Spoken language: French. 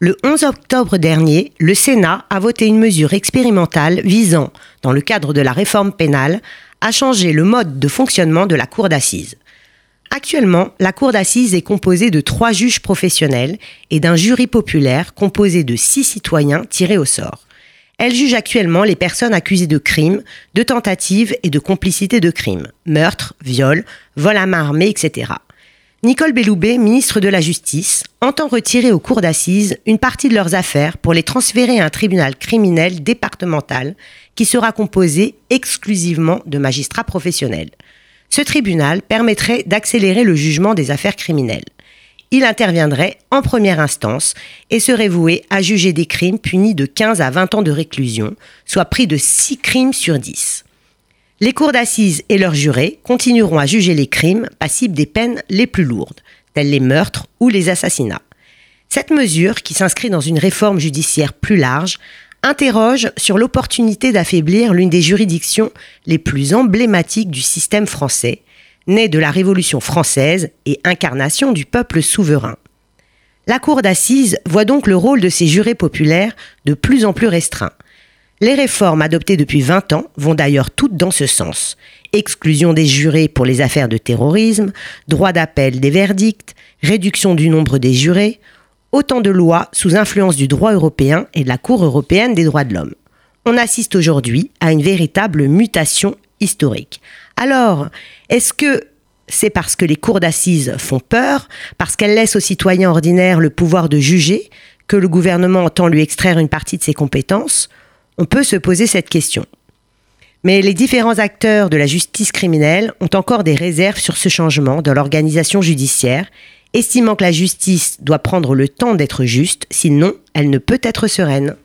Le 11 octobre dernier, le Sénat a voté une mesure expérimentale visant, dans le cadre de la réforme pénale, à changer le mode de fonctionnement de la Cour d'assises. Actuellement, la Cour d'assises est composée de trois juges professionnels et d'un jury populaire composé de six citoyens tirés au sort. Elle juge actuellement les personnes accusées de crimes, de tentatives et de complicité de crimes, meurtre, viol, vol à main armée, etc. Nicole Belloubet, ministre de la Justice, entend retirer aux cours d'assises une partie de leurs affaires pour les transférer à un tribunal criminel départemental qui sera composé exclusivement de magistrats professionnels. Ce tribunal permettrait d'accélérer le jugement des affaires criminelles. Il interviendrait en première instance et serait voué à juger des crimes punis de 15 à 20 ans de réclusion, soit prix de 6 crimes sur 10. Les cours d'assises et leurs jurés continueront à juger les crimes passibles des peines les plus lourdes, tels les meurtres ou les assassinats. Cette mesure, qui s'inscrit dans une réforme judiciaire plus large, interroge sur l'opportunité d'affaiblir l'une des juridictions les plus emblématiques du système français, née de la Révolution française et incarnation du peuple souverain. La Cour d'assises voit donc le rôle de ces jurés populaires de plus en plus restreint. Les réformes adoptées depuis 20 ans vont d'ailleurs toutes dans ce sens. Exclusion des jurés pour les affaires de terrorisme, droit d'appel des verdicts, réduction du nombre des jurés, autant de lois sous influence du droit européen et de la Cour européenne des droits de l'homme. On assiste aujourd'hui à une véritable mutation historique. Alors, est-ce que c'est parce que les cours d'assises font peur, parce qu'elles laissent aux citoyens ordinaires le pouvoir de juger, que le gouvernement entend lui extraire une partie de ses compétences on peut se poser cette question. Mais les différents acteurs de la justice criminelle ont encore des réserves sur ce changement dans l'organisation judiciaire, estimant que la justice doit prendre le temps d'être juste, sinon elle ne peut être sereine.